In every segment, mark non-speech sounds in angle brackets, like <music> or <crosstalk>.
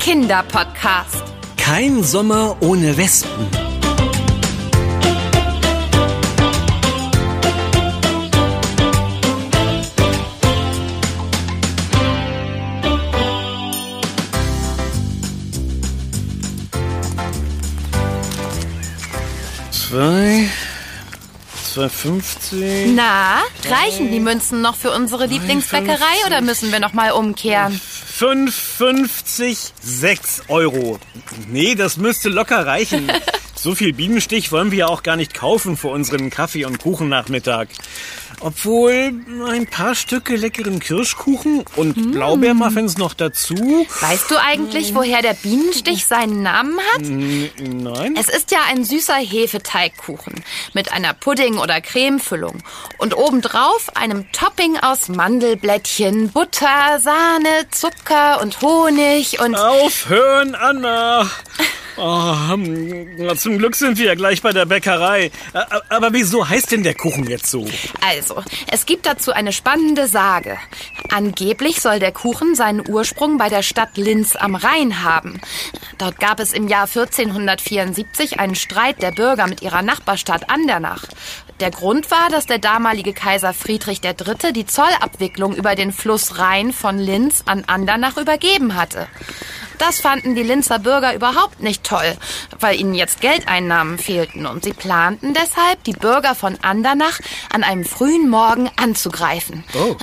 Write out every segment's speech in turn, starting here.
Kinderpodcast. Kein Sommer ohne Wespen. Zwei, 2,50. Na, reichen die Münzen noch für unsere Lieblingsbäckerei oder müssen wir noch mal umkehren? 5,50, 6 Euro. Nee, das müsste locker reichen. <laughs> So viel Bienenstich wollen wir ja auch gar nicht kaufen für unseren Kaffee- und Kuchennachmittag. Obwohl ein paar Stücke leckeren Kirschkuchen und Blaubeermuffins noch dazu. Weißt du eigentlich, woher der Bienenstich seinen Namen hat? N- Nein. Es ist ja ein süßer Hefeteigkuchen mit einer Pudding- oder Cremefüllung und obendrauf einem Topping aus Mandelblättchen, Butter, Sahne, Zucker und Honig und... Aufhören, Anna! Oh, zum Glück sind wir ja gleich bei der Bäckerei. Aber wieso heißt denn der Kuchen jetzt so? Also, es gibt dazu eine spannende Sage. Angeblich soll der Kuchen seinen Ursprung bei der Stadt Linz am Rhein haben. Dort gab es im Jahr 1474 einen Streit der Bürger mit ihrer Nachbarstadt Andernach. Der Grund war, dass der damalige Kaiser Friedrich III. die Zollabwicklung über den Fluss Rhein von Linz an Andernach übergeben hatte. Das fanden die Linzer Bürger überhaupt nicht toll, weil ihnen jetzt Geldeinnahmen fehlten und sie planten deshalb, die Bürger von Andernach an einem frühen Morgen anzugreifen. Oh.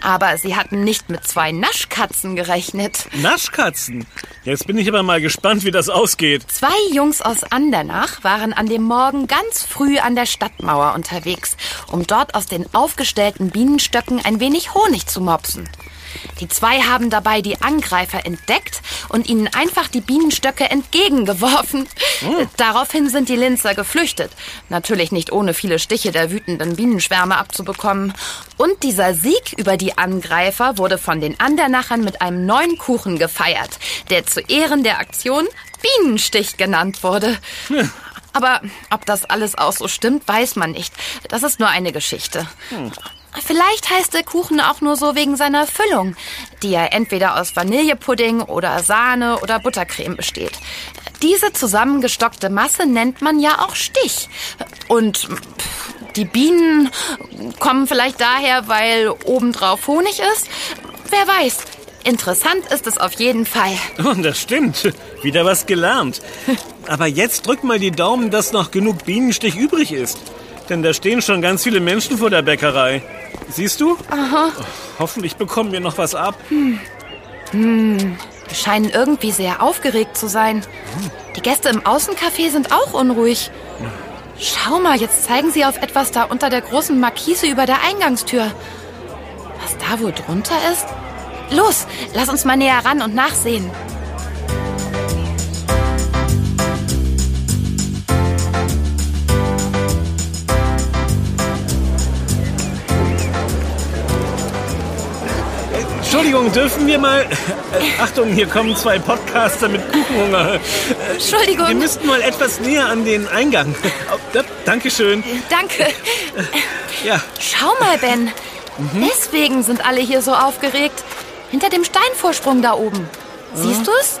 Aber sie hatten nicht mit zwei Naschkatzen gerechnet. Naschkatzen. Jetzt bin ich aber mal gespannt, wie das ausgeht. Zwei Jungs aus Andernach waren an dem Morgen ganz früh an der Stadtmauer unterwegs, um dort aus den aufgestellten Bienenstöcken ein wenig Honig zu mopsen. Die zwei haben dabei die Angreifer entdeckt und ihnen einfach die Bienenstöcke entgegengeworfen. Daraufhin sind die Linzer geflüchtet. Natürlich nicht ohne viele Stiche der wütenden Bienenschwärme abzubekommen. Und dieser Sieg über die Angreifer wurde von den Andernachern mit einem neuen Kuchen gefeiert, der zu Ehren der Aktion Bienenstich genannt wurde. Aber ob das alles auch so stimmt, weiß man nicht. Das ist nur eine Geschichte. Vielleicht heißt der Kuchen auch nur so wegen seiner Füllung, die ja entweder aus Vanillepudding oder Sahne oder Buttercreme besteht. Diese zusammengestockte Masse nennt man ja auch Stich. Und die Bienen kommen vielleicht daher, weil obendrauf Honig ist. Wer weiß. Interessant ist es auf jeden Fall. Oh, das stimmt. Wieder was gelernt. <laughs> Aber jetzt drück mal die Daumen, dass noch genug Bienenstich übrig ist. Denn da stehen schon ganz viele Menschen vor der Bäckerei. Siehst du? Aha. hoffentlich bekommen wir noch was ab. Die scheinen irgendwie sehr aufgeregt zu sein. Die Gäste im Außencafé sind auch unruhig. Schau mal, jetzt zeigen sie auf etwas da unter der großen Markise über der Eingangstür. Was da wohl drunter ist? Los, lass uns mal näher ran und nachsehen. Entschuldigung, dürfen wir mal... Äh, <laughs> Achtung, hier kommen zwei Podcaster mit Kuchenhunger. Äh, Wir Entschuldigung. müssten mal etwas näher an den Eingang. <laughs> Oh, da, Dankeschön. Danke. <laughs> Ja, Schau mal, Ben. Deswegen sind alle hier so aufgeregt. Hinter dem Steinvorsprung da oben. Siehst du es?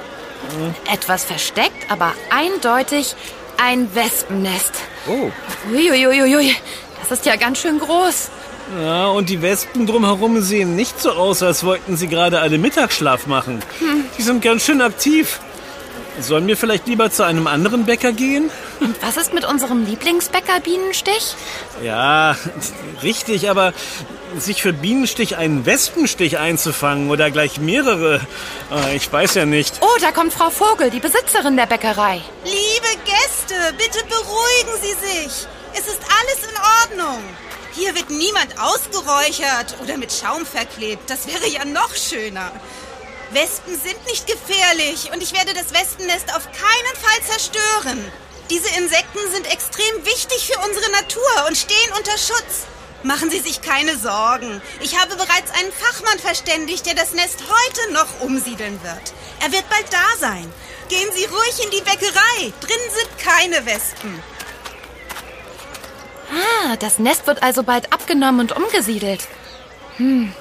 Etwas versteckt, aber eindeutig ein Wespennest. Oh. Uiuiuiui, das ist ja ganz schön groß. Ja, und die Wespen drumherum sehen nicht so aus, als wollten sie gerade alle Mittagsschlaf machen. Die sind ganz schön aktiv. Sollen wir vielleicht lieber zu einem anderen Bäcker gehen? Und was ist mit unserem Lieblingsbäcker Bienenstich? Ja, richtig, aber sich für Bienenstich einen Wespenstich einzufangen oder gleich mehrere, äh, ich weiß ja nicht. Oh, da kommt Frau Vogel, die Besitzerin der Bäckerei. Liebe Gäste, bitte beruhigen Sie sich. Es ist alles in Ordnung. Hier wird niemand ausgeräuchert oder mit Schaum verklebt. Das wäre ja noch schöner. Wespen sind nicht gefährlich und ich werde das Wespennest auf keinen Fall zerstören. Diese Insekten sind extrem wichtig für unsere Natur und stehen unter Schutz. Machen Sie sich keine Sorgen. Ich habe bereits einen Fachmann verständigt, der das Nest heute noch umsiedeln wird. Er wird bald da sein. Gehen Sie ruhig in die Bäckerei. Drin sind keine Wespen. Ah, das Nest wird also bald abgenommen und umgesiedelt. Hm,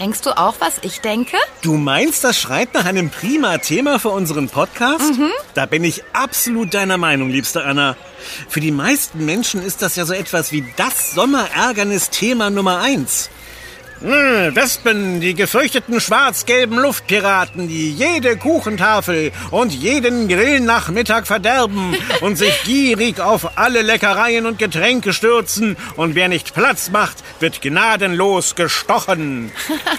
Denkst du auch, was ich denke? Du meinst, das schreit nach einem prima Thema für unseren Podcast? Mhm. Da bin ich absolut deiner Meinung, liebste Anna. Für die meisten Menschen ist das ja so etwas wie das Sommerärgernis-Thema Nummer eins. Hm, Wespen, die gefürchteten schwarz-gelben Luftpiraten, die jede Kuchentafel und jeden Grillnachmittag verderben <laughs> und sich gierig auf alle Leckereien und Getränke stürzen und wer nicht Platz macht, wird gnadenlos gestochen. <laughs>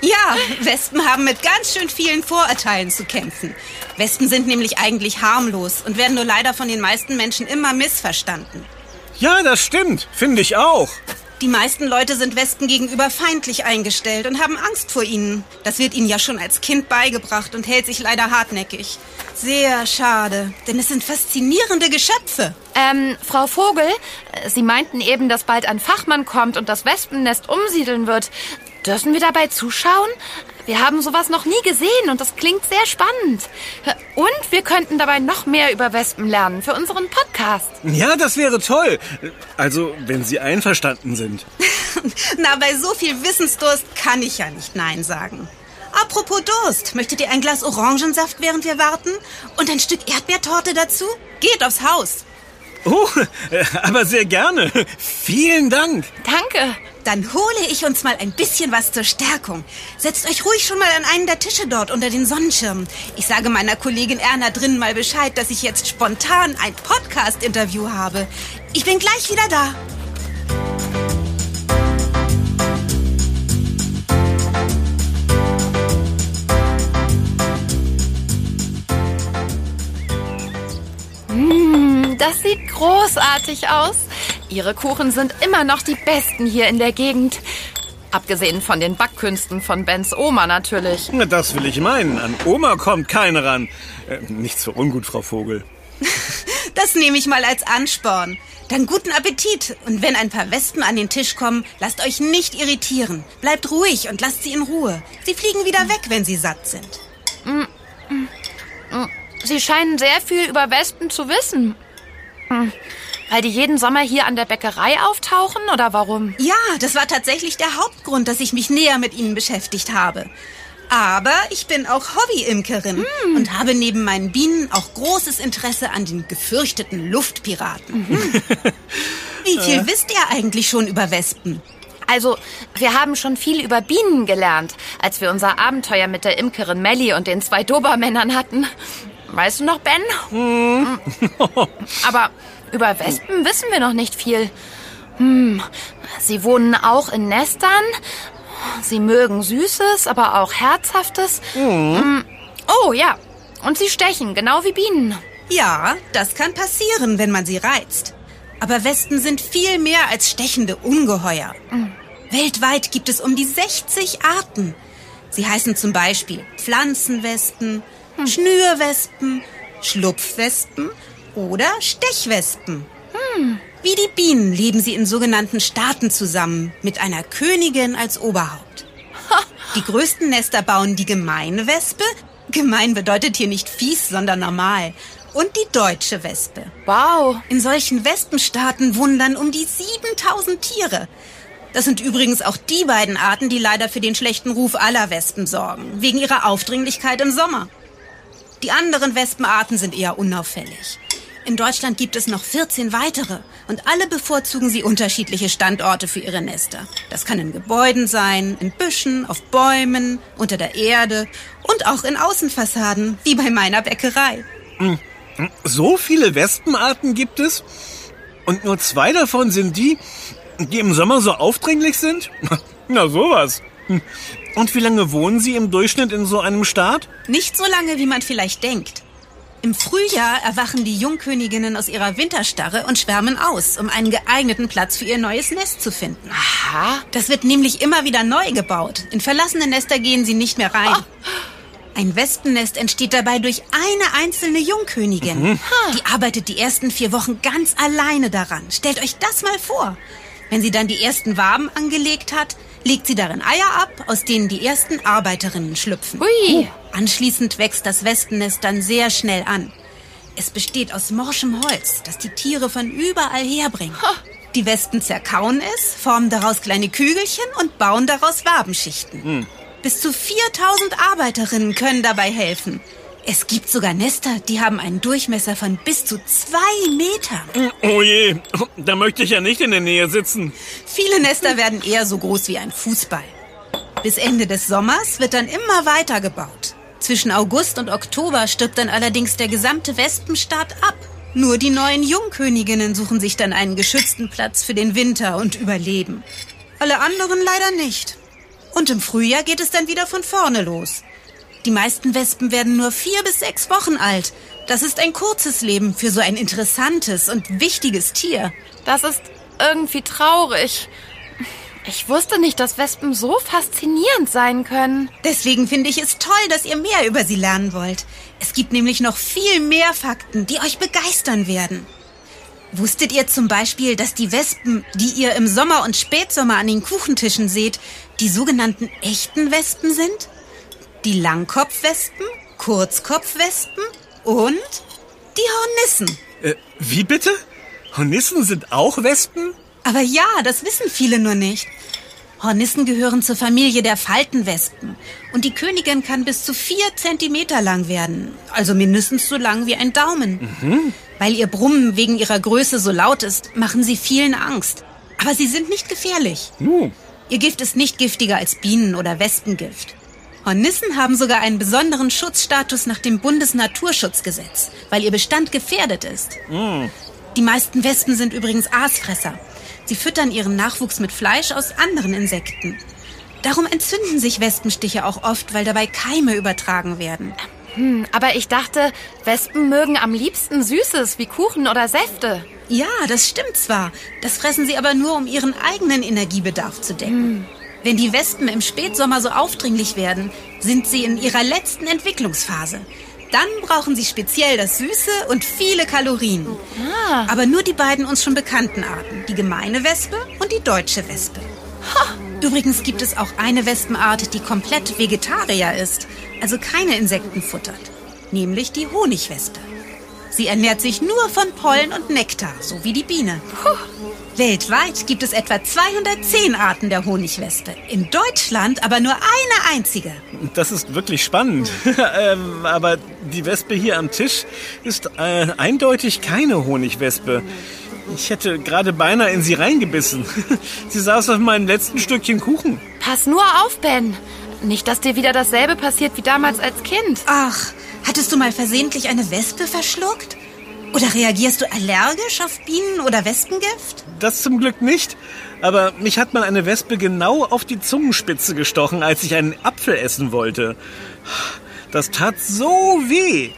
Ja, Wespen haben mit ganz schön vielen Vorurteilen zu kämpfen. Wespen sind nämlich eigentlich harmlos und werden nur leider von den meisten Menschen immer missverstanden. Ja, das stimmt, finde ich auch. Die meisten Leute sind Wespen gegenüber feindlich eingestellt und haben Angst vor ihnen. Das wird ihnen ja schon als Kind beigebracht und hält sich leider hartnäckig. Sehr schade, denn es sind faszinierende Geschöpfe. Ähm, Frau Vogel, Sie meinten eben, dass bald ein Fachmann kommt und das Wespennest umsiedeln wird. Dürfen wir dabei zuschauen? Wir haben sowas noch nie gesehen und das klingt sehr spannend. Und wir könnten dabei noch mehr über Wespen lernen für unseren Podcast. Ja, das wäre toll. Also, wenn Sie einverstanden sind. <laughs> Na, bei so viel Wissensdurst kann ich ja nicht Nein sagen. Apropos Durst, möchtet ihr ein Glas Orangensaft, während wir warten? Und ein Stück Erdbeertorte dazu? Geht aufs Haus. Oh, aber sehr gerne. Vielen Dank. Danke. Dann hole ich uns mal ein bisschen was zur Stärkung. Setzt euch ruhig schon mal an einen der Tische dort unter den Sonnenschirmen. Ich sage meiner Kollegin Erna drinnen mal Bescheid, dass ich jetzt spontan ein Podcast-Interview habe. Ich bin gleich wieder da. Sieht großartig aus. Ihre Kuchen sind immer noch die besten hier in der Gegend. Abgesehen von den Backkünsten von Bens Oma natürlich. Das will ich meinen. An Oma kommt keine ran. Äh, nichts für ungut, Frau Vogel. <laughs> das nehme ich mal als Ansporn. Dann guten Appetit. Und wenn ein paar Wespen an den Tisch kommen, lasst euch nicht irritieren. Bleibt ruhig und lasst sie in Ruhe. Sie fliegen wieder weg, wenn sie satt sind. Mm, mm, mm. Sie scheinen sehr viel über Wespen zu wissen. Weil die jeden Sommer hier an der Bäckerei auftauchen oder warum? Ja, das war tatsächlich der Hauptgrund, dass ich mich näher mit ihnen beschäftigt habe. Aber ich bin auch Hobby-Imkerin mm. und habe neben meinen Bienen auch großes Interesse an den gefürchteten Luftpiraten. Mhm. <laughs> Wie viel äh. wisst ihr eigentlich schon über Wespen? Also, wir haben schon viel über Bienen gelernt, als wir unser Abenteuer mit der Imkerin Melly und den zwei Dobermännern hatten. Weißt du noch, Ben? Mm. Aber über Wespen wissen wir noch nicht viel. Hm, sie wohnen auch in Nestern. Sie mögen Süßes, aber auch Herzhaftes. Mhm. Oh ja, und sie stechen, genau wie Bienen. Ja, das kann passieren, wenn man sie reizt. Aber Wespen sind viel mehr als stechende Ungeheuer. Mhm. Weltweit gibt es um die 60 Arten. Sie heißen zum Beispiel Pflanzenwespen, hm. Schnürwespen, Schlupfwespen oder Stechwespen. Hm. Wie die Bienen leben sie in sogenannten Staaten zusammen, mit einer Königin als Oberhaupt. Die größten Nester bauen die gemeine Wespe. Gemein bedeutet hier nicht fies, sondern normal. Und die deutsche Wespe. Wow. In solchen Wespenstaaten dann um die 7000 Tiere. Das sind übrigens auch die beiden Arten, die leider für den schlechten Ruf aller Wespen sorgen, wegen ihrer Aufdringlichkeit im Sommer. Die anderen Wespenarten sind eher unauffällig. In Deutschland gibt es noch 14 weitere und alle bevorzugen sie unterschiedliche Standorte für ihre Nester. Das kann in Gebäuden sein, in Büschen, auf Bäumen, unter der Erde und auch in Außenfassaden, wie bei meiner Bäckerei. Hm. So viele Wespenarten gibt es? Und nur zwei davon sind die, die im Sommer so aufdringlich sind? <laughs> Na sowas. Und wie lange wohnen Sie im Durchschnitt in so einem Staat? Nicht so lange, wie man vielleicht denkt. Im Frühjahr erwachen die Jungköniginnen aus ihrer Winterstarre und schwärmen aus, um einen geeigneten Platz für ihr neues Nest zu finden. Aha. Das wird nämlich immer wieder neu gebaut. In verlassene Nester gehen sie nicht mehr rein. Oh. Ein Wespennest entsteht dabei durch eine einzelne Jungkönigin. Mhm. Die arbeitet die ersten vier Wochen ganz alleine daran. Stellt euch das mal vor. Wenn sie dann die ersten Waben angelegt hat, legt sie darin Eier ab, aus denen die ersten Arbeiterinnen schlüpfen. Ui. Anschließend wächst das Wespennest dann sehr schnell an. Es besteht aus morschem Holz, das die Tiere von überall herbringen. Die Wespen zerkauen es, formen daraus kleine Kügelchen und bauen daraus Wabenschichten. Bis zu 4000 Arbeiterinnen können dabei helfen. Es gibt sogar Nester, die haben einen Durchmesser von bis zu zwei Metern. Oh je, da möchte ich ja nicht in der Nähe sitzen. Viele Nester werden eher so groß wie ein Fußball. Bis Ende des Sommers wird dann immer weiter gebaut. Zwischen August und Oktober stirbt dann allerdings der gesamte Wespenstaat ab. Nur die neuen Jungköniginnen suchen sich dann einen geschützten Platz für den Winter und überleben. Alle anderen leider nicht. Und im Frühjahr geht es dann wieder von vorne los. Die meisten Wespen werden nur vier bis sechs Wochen alt. Das ist ein kurzes Leben für so ein interessantes und wichtiges Tier. Das ist irgendwie traurig. Ich wusste nicht, dass Wespen so faszinierend sein können. Deswegen finde ich es toll, dass ihr mehr über sie lernen wollt. Es gibt nämlich noch viel mehr Fakten, die euch begeistern werden. Wusstet ihr zum Beispiel, dass die Wespen, die ihr im Sommer und Spätsommer an den Kuchentischen seht, die sogenannten echten Wespen sind? Die Langkopfwespen, Kurzkopfwespen und die Hornissen. Äh, wie bitte? Hornissen sind auch Wespen? Aber ja, das wissen viele nur nicht. Hornissen gehören zur Familie der Faltenwespen. Und die Königin kann bis zu vier Zentimeter lang werden. Also mindestens so lang wie ein Daumen. Weil ihr Brummen wegen ihrer Größe so laut ist, machen sie vielen Angst. Aber sie sind nicht gefährlich. Uh, Ihr Gift ist nicht giftiger als Bienen- oder Wespengift. Hornissen haben sogar einen besonderen Schutzstatus nach dem Bundesnaturschutzgesetz, weil ihr Bestand gefährdet ist. Die meisten Wespen sind übrigens Aasfresser. Sie füttern ihren Nachwuchs mit Fleisch aus anderen Insekten. Darum entzünden sich Wespenstiche auch oft, weil dabei Keime übertragen werden. Hm, aber ich dachte, Wespen mögen am liebsten Süßes wie Kuchen oder Säfte. Ja, das stimmt zwar. Das fressen sie aber nur, um ihren eigenen Energiebedarf zu decken. Wenn die Wespen im Spätsommer so aufdringlich werden, sind sie in ihrer letzten Entwicklungsphase. Dann brauchen sie speziell das Süße und viele Kalorien. Aber nur die beiden uns schon bekannten Arten, die gemeine Wespe und die deutsche Wespe. Übrigens gibt es auch eine Wespenart, die komplett Vegetarier ist, also keine Insekten futtert, nämlich die Honigwespe. Sie ernährt sich nur von Pollen und Nektar, so wie die Biene. Weltweit gibt es etwa 210 Arten der Honigwespe. In Deutschland aber nur eine einzige. das ist wirklich spannend. <laughs> ähm, aber die Wespe hier am Tisch ist äh, eindeutig keine Honigwespe. Ich hätte gerade beinahe in sie reingebissen. <laughs> sie saß auf meinem letzten Stückchen Kuchen. Pass nur auf, Ben. Nicht, dass dir wieder dasselbe passiert wie damals als Kind. Ach, hattest du mal versehentlich eine Wespe verschluckt? Oder reagierst du allergisch auf Bienen- oder Wespengift? Das zum Glück nicht. Aber mich hat mal eine Wespe genau auf die Zungenspitze gestochen, als ich einen Apfel essen wollte. Das tat so weh.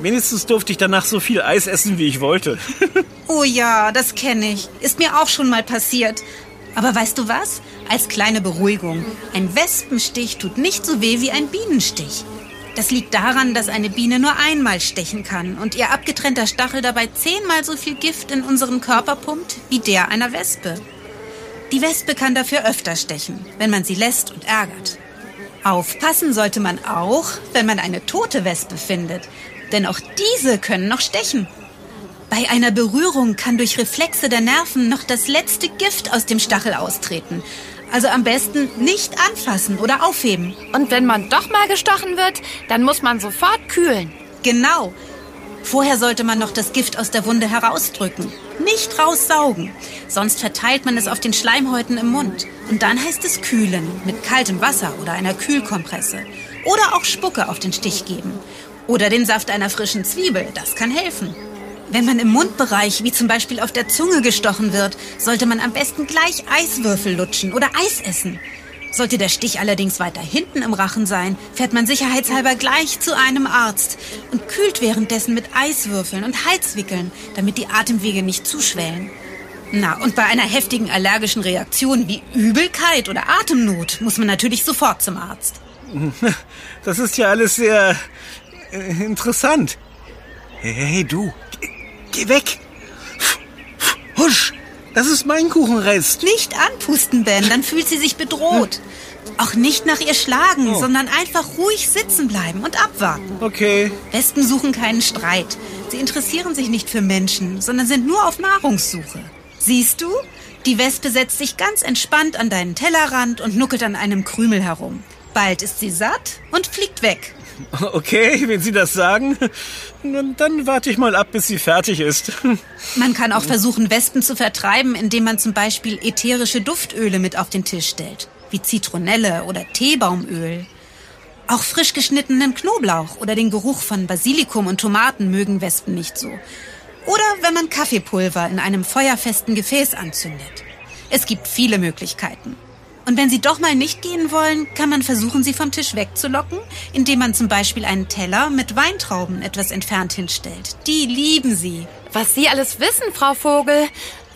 Wenigstens durfte ich danach so viel Eis essen, wie ich wollte. <laughs> Oh ja, das kenne ich. Ist mir auch schon mal passiert. Aber weißt du was? Als kleine Beruhigung. Ein Wespenstich tut nicht so weh wie ein Bienenstich. Das liegt daran, dass eine Biene nur einmal stechen kann und ihr abgetrennter Stachel dabei zehnmal so viel Gift in unseren Körper pumpt wie der einer Wespe. Die Wespe kann dafür öfter stechen, wenn man sie lässt und ärgert. Aufpassen sollte man auch, wenn man eine tote Wespe findet, denn auch diese können noch stechen. Bei einer Berührung kann durch Reflexe der Nerven noch das letzte Gift aus dem Stachel austreten. Also am besten nicht anfassen oder aufheben. Und wenn man doch mal gestochen wird, dann muss man sofort kühlen. Genau. Vorher sollte man noch das Gift aus der Wunde herausdrücken. Nicht raussaugen. Sonst verteilt man es auf den Schleimhäuten im Mund. Und dann heißt es kühlen. Mit kaltem Wasser oder einer Kühlkompresse. Oder auch Spucke auf den Stich geben. Oder den Saft einer frischen Zwiebel. Das kann helfen. Wenn man im Mundbereich, wie zum Beispiel auf der Zunge gestochen wird, sollte man am besten gleich Eiswürfel lutschen oder Eis essen. Sollte der Stich allerdings weiter hinten im Rachen sein, fährt man sicherheitshalber gleich zu einem Arzt und kühlt währenddessen mit Eiswürfeln und Heizwickeln, damit die Atemwege nicht zuschwellen. Na, und bei einer heftigen allergischen Reaktion wie Übelkeit oder Atemnot muss man natürlich sofort zum Arzt. <laughs> Das ist ja alles sehr äh, interessant. Hey, hey, du, geh weg. Husch, das ist mein Kuchenrest. Nicht anpusten, Ben, dann fühlt sie sich bedroht. Auch nicht nach ihr schlagen, Oh. sondern einfach ruhig sitzen bleiben und abwarten. Okay. Wespen suchen keinen Streit. Sie interessieren sich nicht für Menschen, sondern sind nur auf Nahrungssuche. Siehst du? Die Wespe setzt sich ganz entspannt an deinen Tellerrand und nuckelt an einem Krümel herum. Bald ist sie satt und fliegt weg. <laughs> Okay, wenn Sie das sagen, dann warte ich mal ab, bis sie fertig ist. <laughs> Man kann auch versuchen, Wespen zu vertreiben, indem man zum Beispiel ätherische Duftöle mit auf den Tisch stellt, wie Zitronelle oder Teebaumöl. Auch frisch geschnittenen Knoblauch oder den Geruch von Basilikum und Tomaten mögen Wespen nicht so. Oder wenn man Kaffeepulver in einem feuerfesten Gefäß anzündet. Es gibt viele Möglichkeiten. Und wenn sie doch mal nicht gehen wollen, kann man versuchen, sie vom Tisch wegzulocken, indem man zum Beispiel einen Teller mit Weintrauben etwas entfernt hinstellt. Die lieben sie. Was Sie alles wissen, Frau Vogel.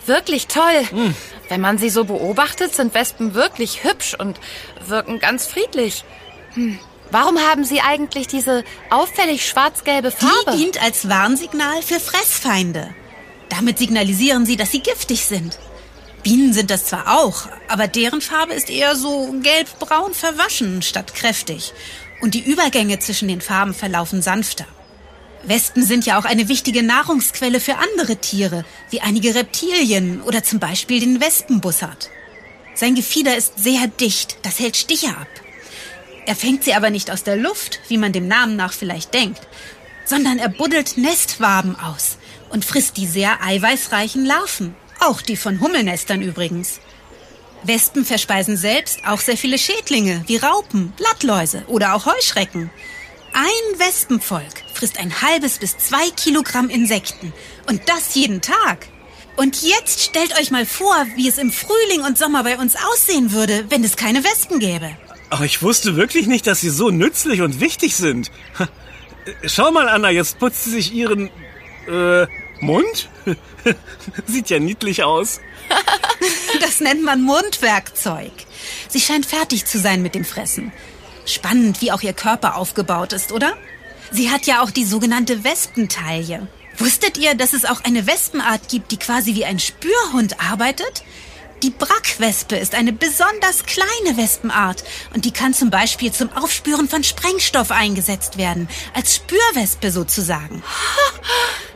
Wirklich toll. Hm. Wenn man sie so beobachtet, sind Wespen wirklich hübsch und wirken ganz friedlich. Hm. Warum haben Sie eigentlich diese auffällig schwarz-gelbe Farbe? Die dient als Warnsignal für Fressfeinde. Damit signalisieren sie, dass sie giftig sind. Bienen sind das zwar auch, aber deren Farbe ist eher so gelb-braun verwaschen statt kräftig. Und die Übergänge zwischen den Farben verlaufen sanfter. Wespen sind ja auch eine wichtige Nahrungsquelle für andere Tiere, wie einige Reptilien oder zum Beispiel den Wespenbussard. Sein Gefieder ist sehr dicht, das hält Stiche ab. Er fängt sie aber nicht aus der Luft, wie man dem Namen nach vielleicht denkt, sondern er buddelt Nestwaben aus und frisst die sehr eiweißreichen Larven. Auch die von Hummelnestern übrigens. Wespen verspeisen selbst auch sehr viele Schädlinge wie Raupen, Blattläuse oder auch Heuschrecken. Ein Wespenvolk frisst ein halbes bis zwei Kilogramm Insekten. Und das jeden Tag. Und jetzt stellt euch mal vor, wie es im Frühling und Sommer bei uns aussehen würde, wenn es keine Wespen gäbe. Aber ich wusste wirklich nicht, dass sie so nützlich und wichtig sind. Ha, Schau mal, Anna, jetzt putzt sie sich ihren äh, Mund. <laughs> Sieht ja niedlich aus. <laughs> Das nennt man Mundwerkzeug. Sie scheint fertig zu sein mit dem Fressen. Spannend, wie auch ihr Körper aufgebaut ist, oder? Sie hat ja auch die sogenannte Wespentaille. Wusstet ihr, dass es auch eine Wespenart gibt, die quasi wie ein Spürhund arbeitet? Die Brackwespe ist eine besonders kleine Wespenart und die kann zum Beispiel zum Aufspüren von Sprengstoff eingesetzt werden. Als Spürwespe sozusagen. <laughs>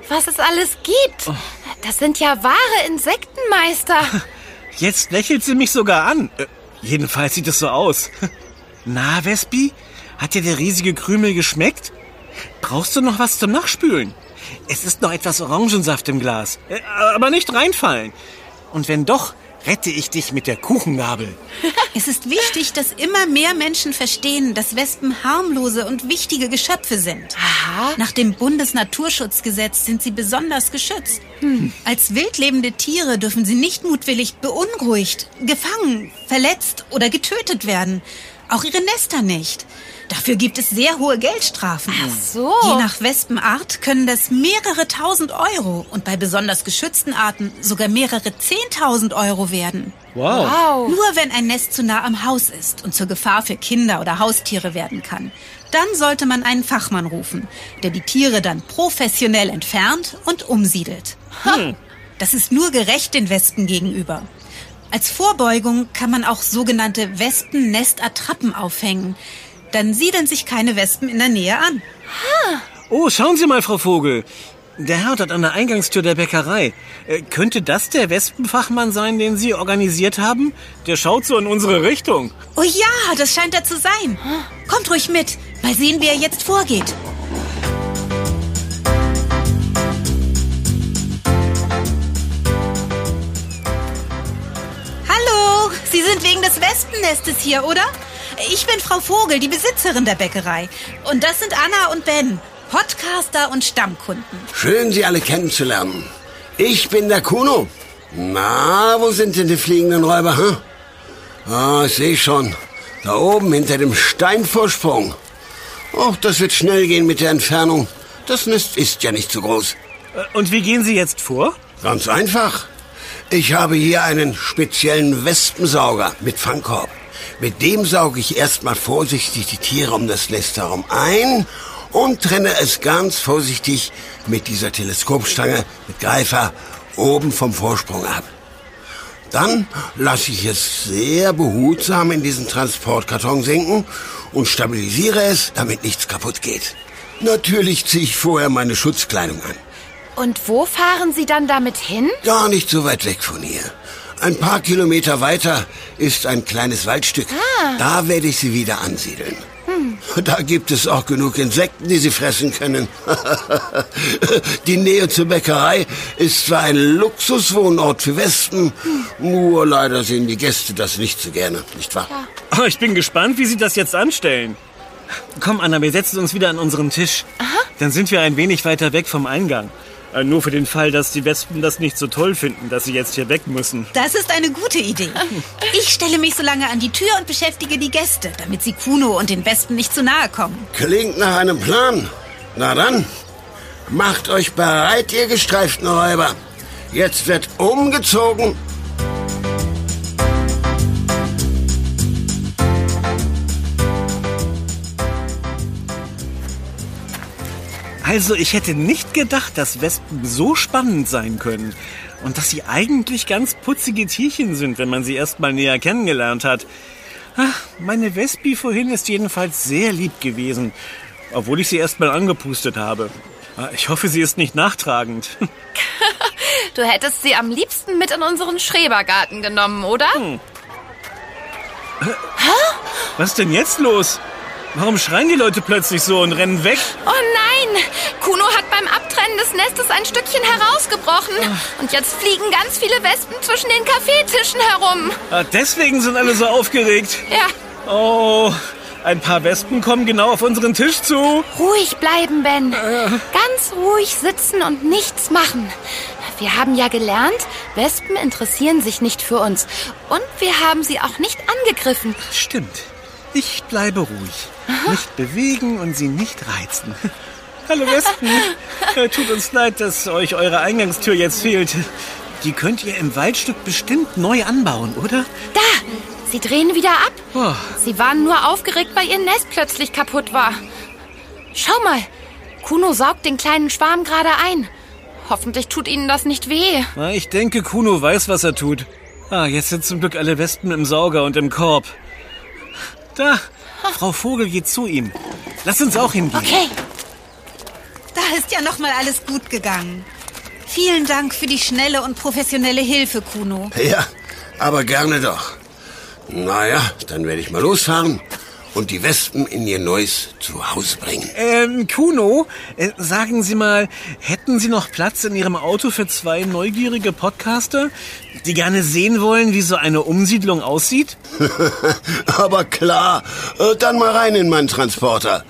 Was es alles gibt. Das sind ja wahre Insektenmeister. <laughs> Jetzt lächelt sie mich sogar an. Äh, jedenfalls sieht es so aus. <laughs> Na, Wespi? Hat dir der riesige Krümel geschmeckt? Brauchst du noch was zum Nachspülen? Es ist noch etwas Orangensaft im Glas. Äh, aber nicht reinfallen. Und wenn doch, rette ich dich mit der Kuchengabel. <laughs> Es ist wichtig, dass immer mehr Menschen verstehen, dass Wespen harmlose und wichtige Geschöpfe sind. Aha. Nach dem Bundesnaturschutzgesetz sind sie besonders geschützt. Als wildlebende Tiere dürfen sie nicht mutwillig beunruhigt, gefangen, verletzt oder getötet werden. Auch ihre Nester nicht. Dafür gibt es sehr hohe Geldstrafen. Ach so. Je nach Wespenart können das mehrere tausend Euro und bei besonders geschützten Arten sogar mehrere zehntausend Euro werden. Wow. Wow. Nur wenn ein Nest zu nah am Haus ist und zur Gefahr für Kinder oder Haustiere werden kann, dann sollte man einen Fachmann rufen, der die Tiere dann professionell entfernt und umsiedelt. Das ist nur gerecht den Wespen gegenüber. Als Vorbeugung kann man auch sogenannte Wespennest-Attrappen aufhängen. Dann siedeln sich keine Wespen in der Nähe an. Oh, schauen Sie mal, Frau Vogel. Der Herr dort an der Eingangstür der Bäckerei. Äh, könnte das der Wespenfachmann sein, den Sie organisiert haben? Der schaut so in unsere Richtung. Oh ja, das scheint er zu sein. Kommt ruhig mit. Mal sehen, wie er jetzt vorgeht. Hallo, Sie sind wegen des Wespennestes hier, oder? Ich bin Frau Vogel, die Besitzerin der Bäckerei. Und das sind Anna und Ben, Podcaster und Stammkunden. Schön, Sie alle kennenzulernen. Ich bin der Kuno. Na, wo sind denn die fliegenden Räuber, hm? Ah, ich sehe schon. Da oben hinter dem Steinvorsprung. Och, das wird schnell gehen mit der Entfernung. Das Nest ist ja nicht so groß. Äh, Und wie gehen Sie jetzt vor? Ganz einfach. Ich habe hier einen speziellen Wespensauger mit Fangkorb. Mit dem sauge ich erstmal vorsichtig die Tiere um das Nest herum ein und trenne es ganz vorsichtig mit dieser Teleskopstange mit Greifer oben vom Vorsprung ab. Dann lasse ich es sehr behutsam in diesen Transportkarton sinken und stabilisiere es, damit nichts kaputt geht. Natürlich ziehe ich vorher meine Schutzkleidung an. Und wo fahren Sie dann damit hin? Gar nicht so weit weg von hier. Ein paar Kilometer weiter ist ein kleines Waldstück. Da werde ich sie wieder ansiedeln. Da gibt es auch genug Insekten, die sie fressen können. <laughs> die Nähe zur Bäckerei ist zwar ein Luxuswohnort für Wespen, nur leider sehen die Gäste das nicht so gerne, nicht wahr? Oh, ich bin gespannt, wie Sie das jetzt anstellen. Komm, Anna, wir setzen uns wieder an unseren Tisch. Dann sind wir ein wenig weiter weg vom Eingang. Äh, nur für den Fall, dass die Wespen das nicht so toll finden, dass sie jetzt hier weg müssen. Das ist eine gute Idee. Ich stelle mich so lange an die Tür und beschäftige die Gäste, damit sie Kuno und den Wespen nicht zu nahe kommen. Klingt nach einem Plan. Na dann, macht euch bereit, ihr gestreiften Räuber. Jetzt wird umgezogen. Also, ich hätte nicht gedacht, dass Wespen so spannend sein können. Und dass sie eigentlich ganz putzige Tierchen sind, wenn man sie erst mal näher kennengelernt hat. Ach, meine Wespi vorhin ist jedenfalls sehr lieb gewesen. Obwohl ich sie erst mal angepustet habe. Ah, Ich hoffe, sie ist nicht nachtragend. <laughs> Du hättest sie am liebsten mit in unseren Schrebergarten genommen, oder? Was ist denn jetzt los? Warum schreien die Leute plötzlich so und rennen weg? Oh nein! Kuno hat beim Abtrennen des Nestes ein Stückchen herausgebrochen. Und jetzt fliegen ganz viele Wespen zwischen den Kaffeetischen herum. Ah, deswegen sind alle so aufgeregt. Ja, Oh, ein paar Wespen kommen genau auf unseren Tisch zu. ruhig bleiben, Ben. Ganz ruhig sitzen und nichts machen. Wir haben ja gelernt, Wespen interessieren sich nicht für uns. Und wir haben sie auch nicht angegriffen. Stimmt. Ich bleibe ruhig. Nicht bewegen und sie nicht reizen. Hallo Wespen. Äh, Tut uns leid, dass euch eure Eingangstür jetzt fehlt. Die könnt ihr im Waldstück bestimmt neu anbauen, oder? Da! Sie drehen wieder ab. Oh, Sie waren nur aufgeregt, weil ihr Nest plötzlich kaputt war. Schau mal, Kuno saugt den kleinen Schwarm gerade ein. Hoffentlich tut ihnen das nicht weh. na, ich denke, Kuno weiß, was er tut. Ah, jetzt sind zum Glück alle Wespen im Sauger und im Korb. Da, Frau Vogel geht zu ihm. Lass uns auch hingehen. Okay, Da ist ja noch mal alles gut gegangen. Vielen Dank für die schnelle und professionelle Hilfe, Kuno. Ja, aber gerne doch. Naja, dann werde ich mal losfahren und die Wespen in ihr neues Zuhause bringen. Ähm, Kuno, äh, sagen Sie mal, hätten Sie noch Platz in Ihrem Auto für zwei neugierige Podcaster, die gerne sehen wollen, wie so eine Umsiedlung aussieht? <laughs> Aber klar, äh, dann mal rein in meinen Transporter.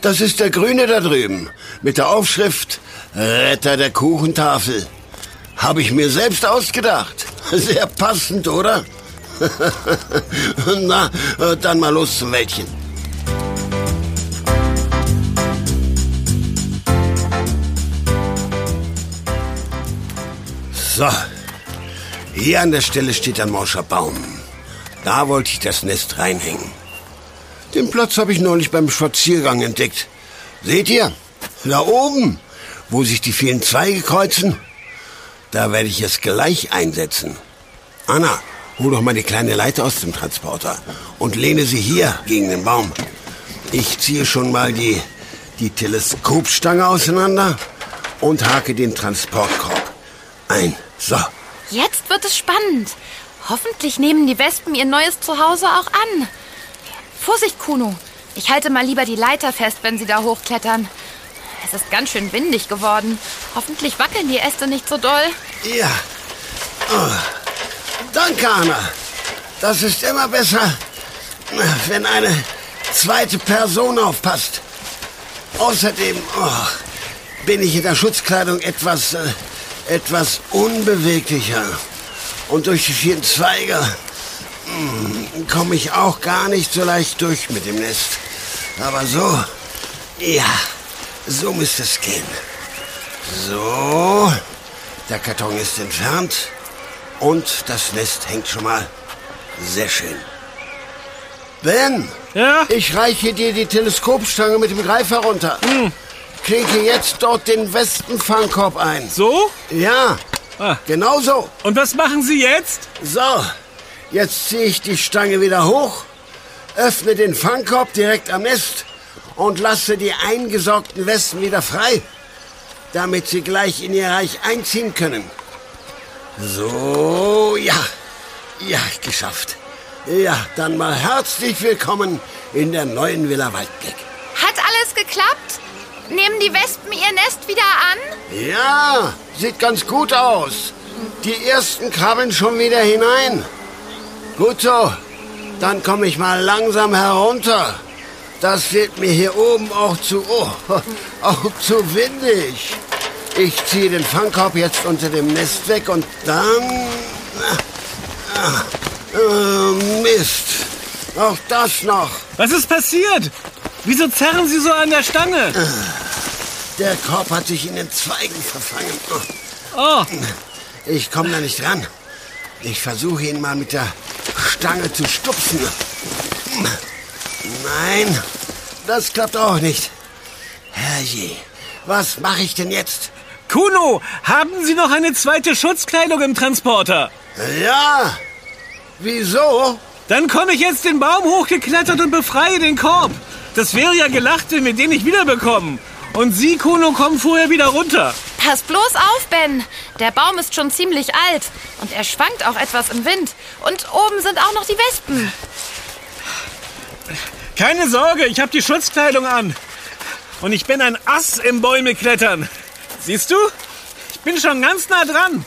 Das ist der grüne da drüben mit der Aufschrift Retter der Kuchentafel. Habe ich mir selbst ausgedacht. <laughs> Sehr passend, oder? <laughs> Na, äh, dann mal los zum Wäldchen. So, hier an der Stelle steht ein morscher Baum. Da wollte ich das Nest reinhängen. Den Platz habe ich neulich beim Spaziergang entdeckt. Seht ihr? Da oben, wo sich die vielen Zweige kreuzen. Da werde ich es gleich einsetzen. Anna, hol doch mal die kleine Leiter aus dem Transporter und lehne sie hier gegen den Baum. Ich ziehe schon mal die, die Teleskopstange auseinander und hake den Transportkorb ein. So, jetzt wird es spannend. Hoffentlich nehmen die Wespen ihr neues Zuhause auch an. Vorsicht, Kuno. Ich halte mal lieber die Leiter fest, wenn sie da hochklettern. Es ist ganz schön windig geworden. Hoffentlich wackeln die Äste nicht so doll. Ja. Oh. Danke, Anna. Das ist immer besser, wenn eine zweite Person aufpasst. Außerdem oh, bin ich in der Schutzkleidung etwas, äh, etwas unbeweglicher. Und durch die vielen Zweige hm, komme ich auch gar nicht so leicht durch mit dem Nest. Aber so, ja, so müsste es gehen. So, der Karton ist entfernt und das Nest hängt schon mal sehr schön. Ben, Ja? ich reiche dir die Teleskopstange mit dem Greifer runter. Klinke jetzt dort den Wespenfangkorb ein. So? Ja, Ah. genau so. Und was machen Sie jetzt? So, jetzt ziehe ich die Stange wieder hoch, öffne den Fangkorb direkt am Nest und lasse die eingesaugten Wespen wieder frei. damit sie gleich in ihr Reich einziehen können. So, ja. Ja, geschafft. Ja, dann mal herzlich willkommen in der neuen Villa Waldblick. Hat alles geklappt? Nehmen die Wespen ihr Nest wieder an? Ja, sieht ganz gut aus. Die ersten krabbeln schon wieder hinein. Gut so, dann komme ich mal langsam herunter. Das wird mir hier oben auch zu, oh, <laughs> auch zu windig. Ich ziehe den Fangkorb jetzt unter dem Nest weg und dann... Äh, äh, Mist. Auch das noch. Was ist passiert? Wieso zerren Sie so an der Stange? Der Korb hat sich in den Zweigen verfangen. Oh, Ich komme da nicht ran. Ich versuche ihn mal mit der Stange zu stupsen. Nein, das klappt auch nicht. Herrje, was mache ich denn jetzt? Kuno, haben Sie noch eine zweite Schutzkleidung im Transporter? Ja, wieso? Dann komme ich jetzt den Baum hochgeklettert und befreie den Korb. Das wäre ja gelacht, wenn wir den nicht wiederbekommen. Und Sie, Kuno, kommen vorher wieder runter. Pass bloß auf, Ben. Der Baum ist schon ziemlich alt und er schwankt auch etwas im Wind. Und oben sind auch noch die Wespen. Keine Sorge, ich habe die Schutzkleidung an. Und ich bin ein Ass im Bäume klettern. Siehst du? Ich bin schon ganz nah dran.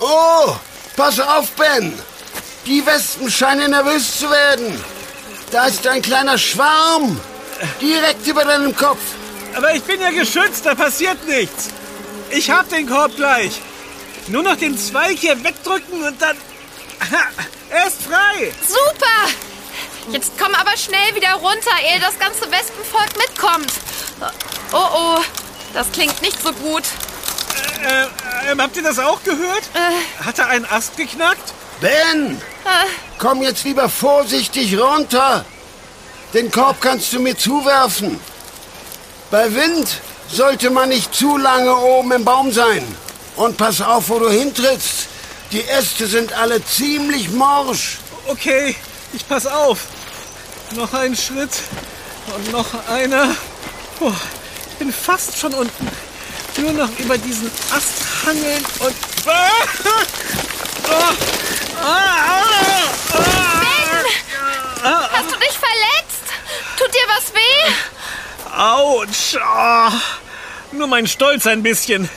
Oh, pass auf, Ben. Die Wespen scheinen nervös zu werden. Da ist ein kleiner Schwarm. Direkt über deinem Kopf. Aber ich bin ja geschützt, da passiert nichts. Ich hab den Korb gleich. Nur noch den Zweig hier wegdrücken und dann... Er ist frei. Super! Jetzt komm aber schnell wieder runter, ehe das ganze Wespenvolk mitkommt. Oh oh, das klingt nicht so gut. Äh, äh, habt ihr das auch gehört? Hat er einen Ast geknackt? Ben, komm jetzt lieber vorsichtig runter. Den Korb kannst du mir zuwerfen. Bei Wind sollte man nicht zu lange oben im Baum sein. Und pass auf, wo du hintrittst. Die Äste sind alle ziemlich morsch. Okay, ich pass auf. Noch ein Schritt und noch einer. Oh, ich bin fast schon unten. Nur noch über diesen Ast hangeln und... <laughs> Ah! Ah! Ah! Ah! Hast du dich verletzt? Tut dir was weh? Autsch! Ah. Nur mein Stolz ein bisschen.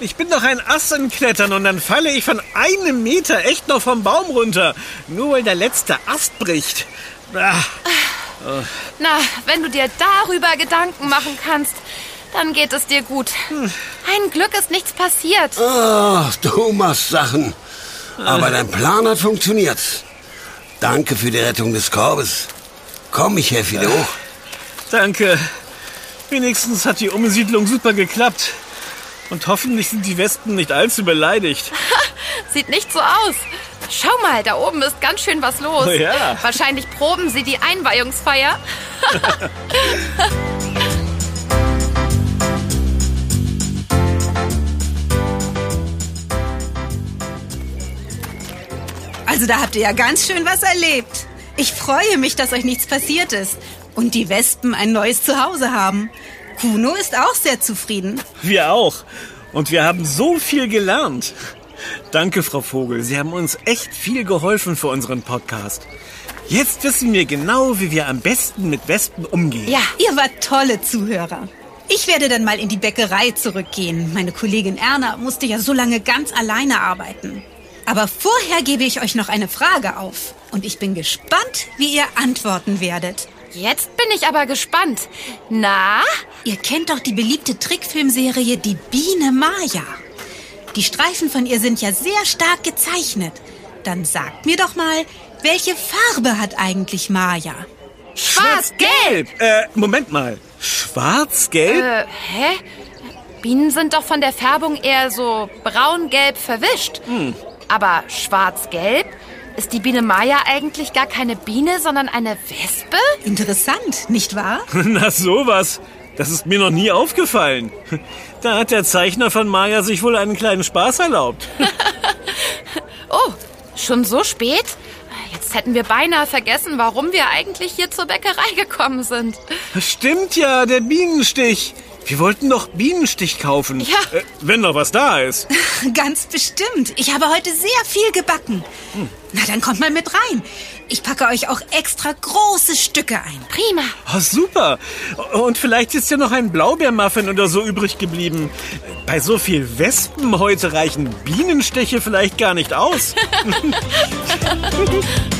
Ich bin doch ein Ass im Klettern und dann falle ich von einem Meter echt noch vom Baum runter. Nur weil der letzte Ast bricht. Ah. Na, wenn du dir darüber Gedanken machen kannst, dann geht es dir gut. Ein Glück ist nichts passiert. Ach, du machst Sachen. Aber dein Plan hat funktioniert. Danke für die Rettung des Korbes. Komm, ich helfe dir hoch. Danke. Wenigstens hat die Umsiedlung super geklappt. Und hoffentlich sind die Wespen nicht allzu beleidigt. <laughs> Sieht nicht so aus. Schau mal, da oben ist ganz schön was los. Oh <laughs> ja. Wahrscheinlich proben sie die Einweihungsfeier. <laughs> Also da habt ihr ja ganz schön was erlebt. Ich freue mich, dass euch nichts passiert ist. Und die Wespen ein neues Zuhause haben. Kuno ist auch sehr zufrieden. Wir auch. Und wir haben so viel gelernt. Danke, Frau Vogel. Sie haben uns echt viel geholfen für unseren Podcast. Jetzt wissen wir genau, wie wir am besten mit Wespen umgehen. Ja, Ihr wart tolle Zuhörer. Ich werde dann mal in die Bäckerei zurückgehen. Meine Kollegin Erna musste ja so lange ganz alleine arbeiten. Aber vorher gebe ich euch noch eine Frage auf. Und ich bin gespannt, wie ihr antworten werdet. jetzt bin ich aber gespannt. Na? Ihr kennt doch die beliebte Trickfilmserie Die Biene Maya. Die Streifen von ihr sind ja sehr stark gezeichnet. Dann sagt mir doch mal, welche Farbe hat eigentlich Maya? Schwarz-Gelb. Äh, Moment mal. Schwarz-Gelb? Äh, hä? Bienen sind doch von der Färbung eher so braun-gelb verwischt. Aber schwarz-gelb? Ist die Biene Maya eigentlich gar keine Biene, sondern eine Wespe? Interessant, nicht wahr? <laughs> Na sowas. Das ist mir noch nie aufgefallen. Da hat der Zeichner von Maya sich wohl einen kleinen Spaß erlaubt. <laughs> Oh, schon so spät? Jetzt hätten wir beinahe vergessen, warum wir eigentlich hier zur Bäckerei gekommen sind. Stimmt ja, der Bienenstich. Wir wollten doch Bienenstich kaufen. Ja. Äh, wenn noch was da ist. <laughs> Ganz bestimmt. Ich habe heute sehr viel gebacken. Na, dann kommt mal mit rein. Ich packe euch auch extra große Stücke ein. Prima. Oh, super. Und vielleicht ist ja noch ein Blaubeermuffin oder so übrig geblieben. Bei so viel Wespen heute reichen Bienenstiche vielleicht gar nicht aus. <laughs> <laughs>